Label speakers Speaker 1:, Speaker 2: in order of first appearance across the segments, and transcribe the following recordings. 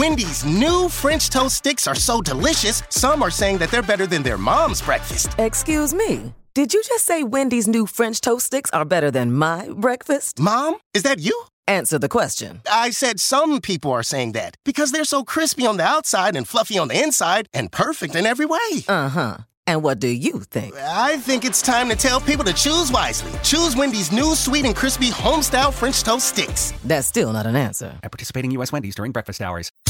Speaker 1: Wendy's new French toast sticks are so delicious, some are saying that they're better than their mom's breakfast.
Speaker 2: Excuse me. Did you just say Wendy's new French toast sticks are better than my breakfast?
Speaker 1: Mom? Is that you?
Speaker 2: Answer the question.
Speaker 1: I said some people are saying that because they're so crispy on the outside and fluffy on the inside and perfect in every way.
Speaker 2: Uh huh. And what do you think?
Speaker 1: I think it's time to tell people to choose wisely. Choose Wendy's new sweet and crispy homestyle French toast sticks.
Speaker 2: That's still not an answer.
Speaker 3: At participating U.S. Wendy's during breakfast hours.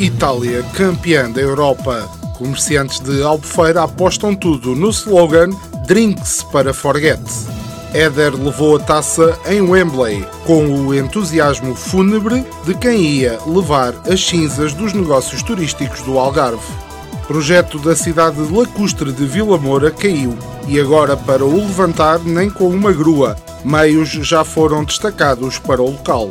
Speaker 4: Itália, campeã da Europa. Comerciantes de Albufeira apostam tudo no slogan Drinks para Forget. Éder levou a taça em Wembley, com o entusiasmo fúnebre de quem ia levar as cinzas dos negócios turísticos do Algarve. Projeto da cidade lacustre de Vila Moura caiu e agora para o levantar nem com uma grua. Meios já foram destacados para o local.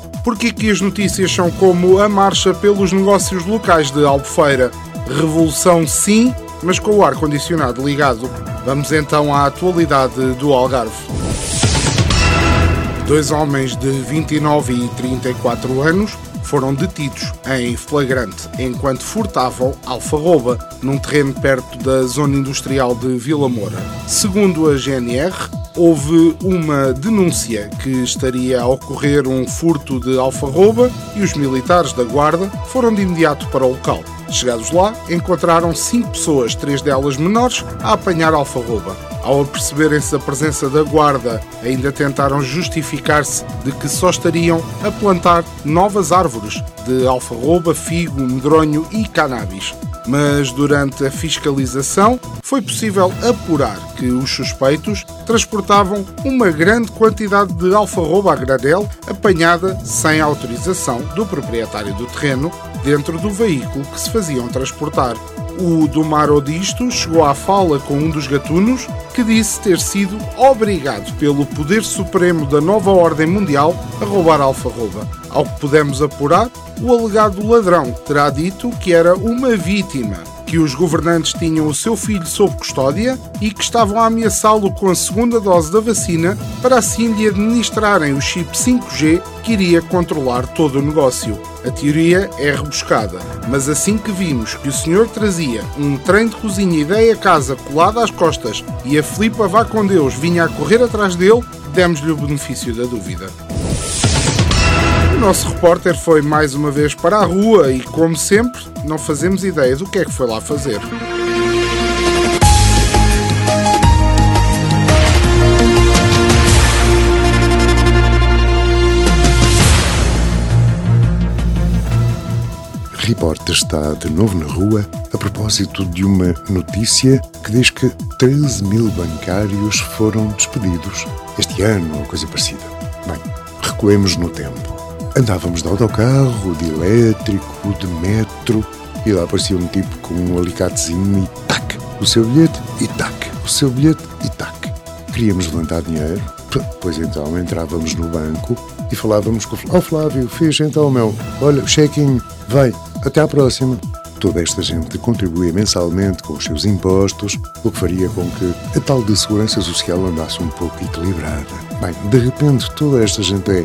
Speaker 4: Porque aqui as notícias são como a marcha pelos negócios locais de Albufeira. Revolução sim, mas com o ar-condicionado ligado. Vamos então à atualidade do Algarve. Dois homens de 29 e 34 anos foram detidos em flagrante enquanto furtavam alfarroba num terreno perto da zona industrial de Vila Moura. Segundo a GNR, houve uma denúncia que estaria a ocorrer um furto de alfarroba e os militares da guarda foram de imediato para o local. Chegados lá, encontraram cinco pessoas, três delas menores, a apanhar alfarroba. Ao aperceberem-se da presença da guarda, ainda tentaram justificar-se de que só estariam a plantar novas árvores de alfarroba, figo, medronho e cannabis. Mas durante a fiscalização foi possível apurar que os suspeitos transportavam uma grande quantidade de alfarroba a granel apanhada sem autorização do proprietário do terreno dentro do veículo que se faziam transportar. O Domar Odisto chegou à fala com um dos gatunos que disse ter sido obrigado pelo poder supremo da nova ordem mundial a roubar alfarroba. Ao que pudemos apurar, o alegado ladrão terá dito que era uma vítima, que os governantes tinham o seu filho sob custódia e que estavam a ameaçá-lo com a segunda dose da vacina para assim lhe administrarem o chip 5G que iria controlar todo o negócio. A teoria é rebuscada, mas assim que vimos que o senhor trazia um trem de cozinha ideia casa colado às costas e a Filipa vá com Deus vinha a correr atrás dele, demos-lhe o benefício da dúvida. Nosso repórter foi mais uma vez para a rua e, como sempre, não fazemos ideia do que é que foi lá fazer.
Speaker 5: Repórter está de novo na rua a propósito de uma notícia que diz que 13 mil bancários foram despedidos este ano ou coisa parecida. Bem, recuemos no tempo. Andávamos de autocarro, de elétrico, de metro e lá aparecia um tipo com um alicatezinho e tac, o seu bilhete e tac, o seu bilhete e tac. Queríamos levantar dinheiro, pois então entrávamos no banco e falávamos com o Flávio. Oh Flávio, fiz então meu, olha, chequinho, vai, até à próxima. Toda esta gente contribuía mensalmente com os seus impostos, o que faria com que a tal de segurança social andasse um pouco equilibrada. Bem, de repente toda esta gente é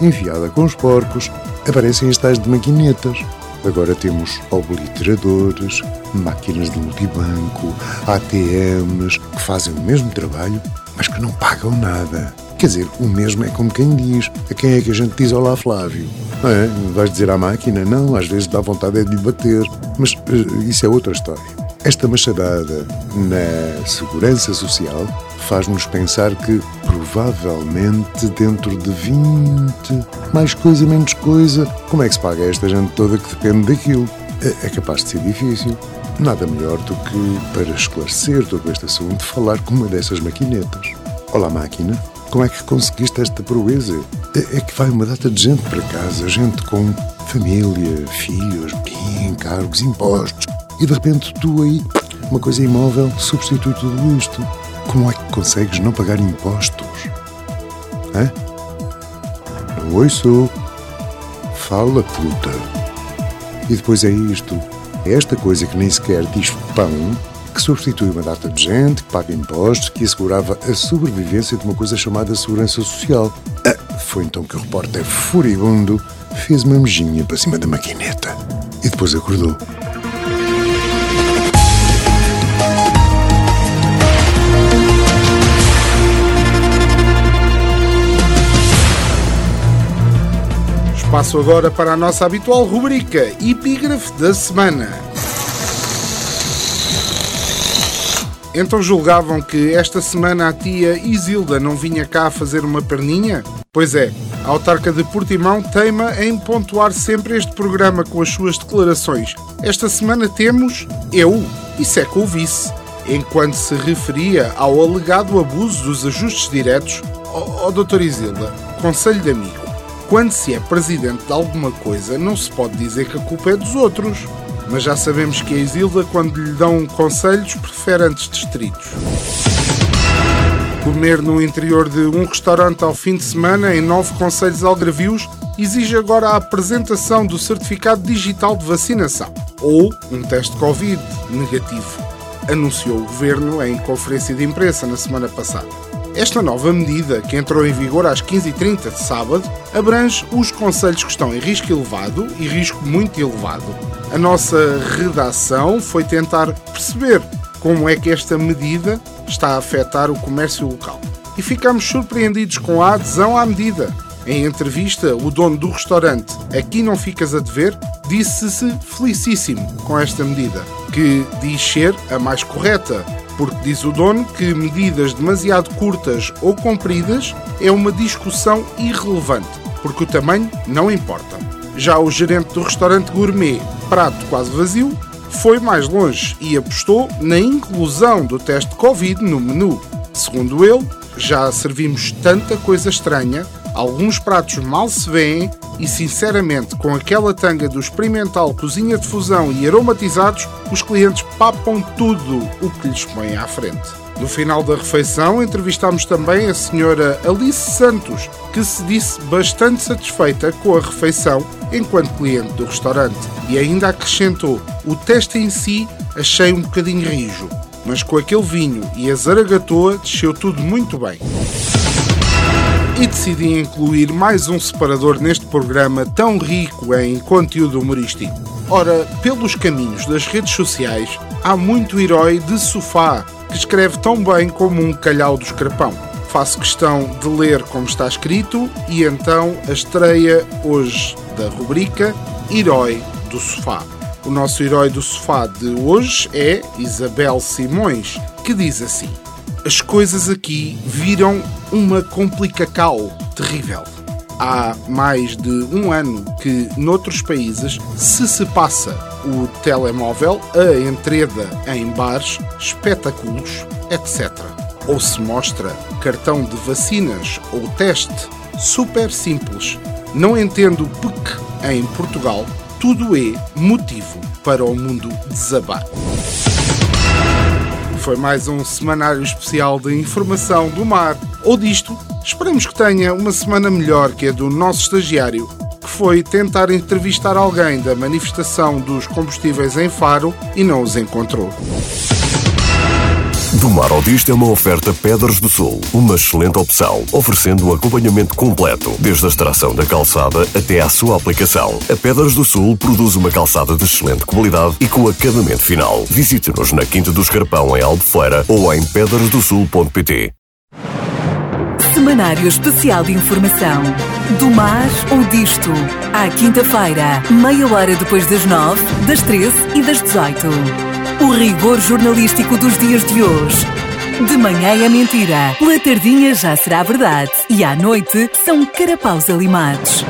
Speaker 5: enviada com os porcos, aparecem as tais de maquinetas. Agora temos obliteradores, máquinas de multibanco, ATMs que fazem o mesmo trabalho, mas que não pagam nada. Quer dizer, o mesmo é como quem diz. A quem é que a gente diz Olá Flávio? É? Vais dizer à máquina? Não, às vezes dá vontade é de lhe bater. Mas uh, isso é outra história. Esta machadada na segurança social faz-nos pensar que provavelmente dentro de 20, mais coisa, menos coisa, como é que se paga esta gente toda que depende daquilo? É, é capaz de ser difícil. Nada melhor do que, para esclarecer todo este assunto, falar com uma dessas maquinetas. Olá, máquina. Como é que conseguiste esta proeza? É, é que vai uma data de gente para casa, gente com família, filhos, encargos, impostos. E de repente tu aí, uma coisa imóvel, substitui tudo isto. Como é que consegues não pagar impostos? Hã? Não ouço. Fala, puta. E depois é isto. É esta coisa que nem sequer diz pão, que substitui uma data de gente, que paga impostos, que assegurava a sobrevivência de uma coisa chamada segurança social. Ah, foi então que o repórter furibundo fez uma mejinha para cima da maquineta e depois acordou.
Speaker 4: Passo agora para a nossa habitual rubrica Epígrafe da Semana. Então julgavam que esta semana a tia Isilda não vinha cá fazer uma perninha? Pois é, a autarca de Portimão teima em pontuar sempre este programa com as suas declarações. Esta semana temos eu, isso é com o vice, enquanto se referia ao alegado abuso dos ajustes diretos. Ó oh, doutor Isilda, conselho de amigo quando se é presidente de alguma coisa, não se pode dizer que a culpa é dos outros. Mas já sabemos que a Isilda, quando lhe dão conselhos, prefere antes distritos. Comer no interior de um restaurante ao fim de semana, em nove conselhos algravios, exige agora a apresentação do certificado digital de vacinação ou um teste Covid negativo, anunciou o governo em conferência de imprensa na semana passada. Esta nova medida, que entrou em vigor às 15h30 de sábado, abrange os conselhos que estão em risco elevado e risco muito elevado. A nossa redação foi tentar perceber como é que esta medida está a afetar o comércio local. E ficamos surpreendidos com a adesão à medida. Em entrevista, o dono do restaurante Aqui Não Ficas a Dever disse-se felicíssimo com esta medida, que diz ser a mais correta, porque diz o dono que medidas demasiado curtas ou compridas é uma discussão irrelevante, porque o tamanho não importa. Já o gerente do restaurante gourmet, prato quase vazio, foi mais longe e apostou na inclusão do teste Covid no menu. Segundo ele, já servimos tanta coisa estranha, alguns pratos mal se veem e, sinceramente, com aquela tanga do experimental cozinha de fusão e aromatizados, os clientes papam tudo o que lhes põe à frente. No final da refeição, entrevistámos também a senhora Alice Santos, que se disse bastante satisfeita com a refeição enquanto cliente do restaurante e ainda acrescentou: o teste em si achei um bocadinho rijo, mas com aquele vinho e a zaragatoa desceu tudo muito bem e decidi incluir mais um separador neste programa tão rico em conteúdo humorístico. Ora, pelos caminhos das redes sociais, há muito herói de sofá que escreve tão bem como um calhau do escrapão. Faço questão de ler como está escrito e então a estreia hoje da rubrica Herói do Sofá. O nosso herói do sofá de hoje é Isabel Simões, que diz assim: As coisas aqui viram uma complicacal terrível. Há mais de um ano que, noutros países, se se passa o telemóvel a entreda em bares, espetáculos, etc. Ou se mostra cartão de vacinas ou teste super simples. Não entendo PEC em Portugal, tudo é motivo para o mundo desabar. Foi mais um semanário especial de informação do mar ou disto. Esperemos que tenha uma semana melhor que a do nosso estagiário, que foi tentar entrevistar alguém da manifestação dos combustíveis em Faro e não os encontrou.
Speaker 6: Do Mar ao Disto é uma oferta Pedras do Sul, uma excelente opção, oferecendo um acompanhamento completo, desde a extração da calçada até à sua aplicação. A Pedras do Sul produz uma calçada de excelente qualidade e com acabamento final. Visite-nos na Quinta do Escarpão, em Albufeira, ou em pedrasdosul.pt.
Speaker 7: Semanário Especial de Informação. Do mar ou disto. À quinta-feira, meia hora depois das nove, das treze e das dezoito. O rigor jornalístico dos dias de hoje. De manhã é mentira, pela tardinha já será verdade e à noite são carapaus alimados.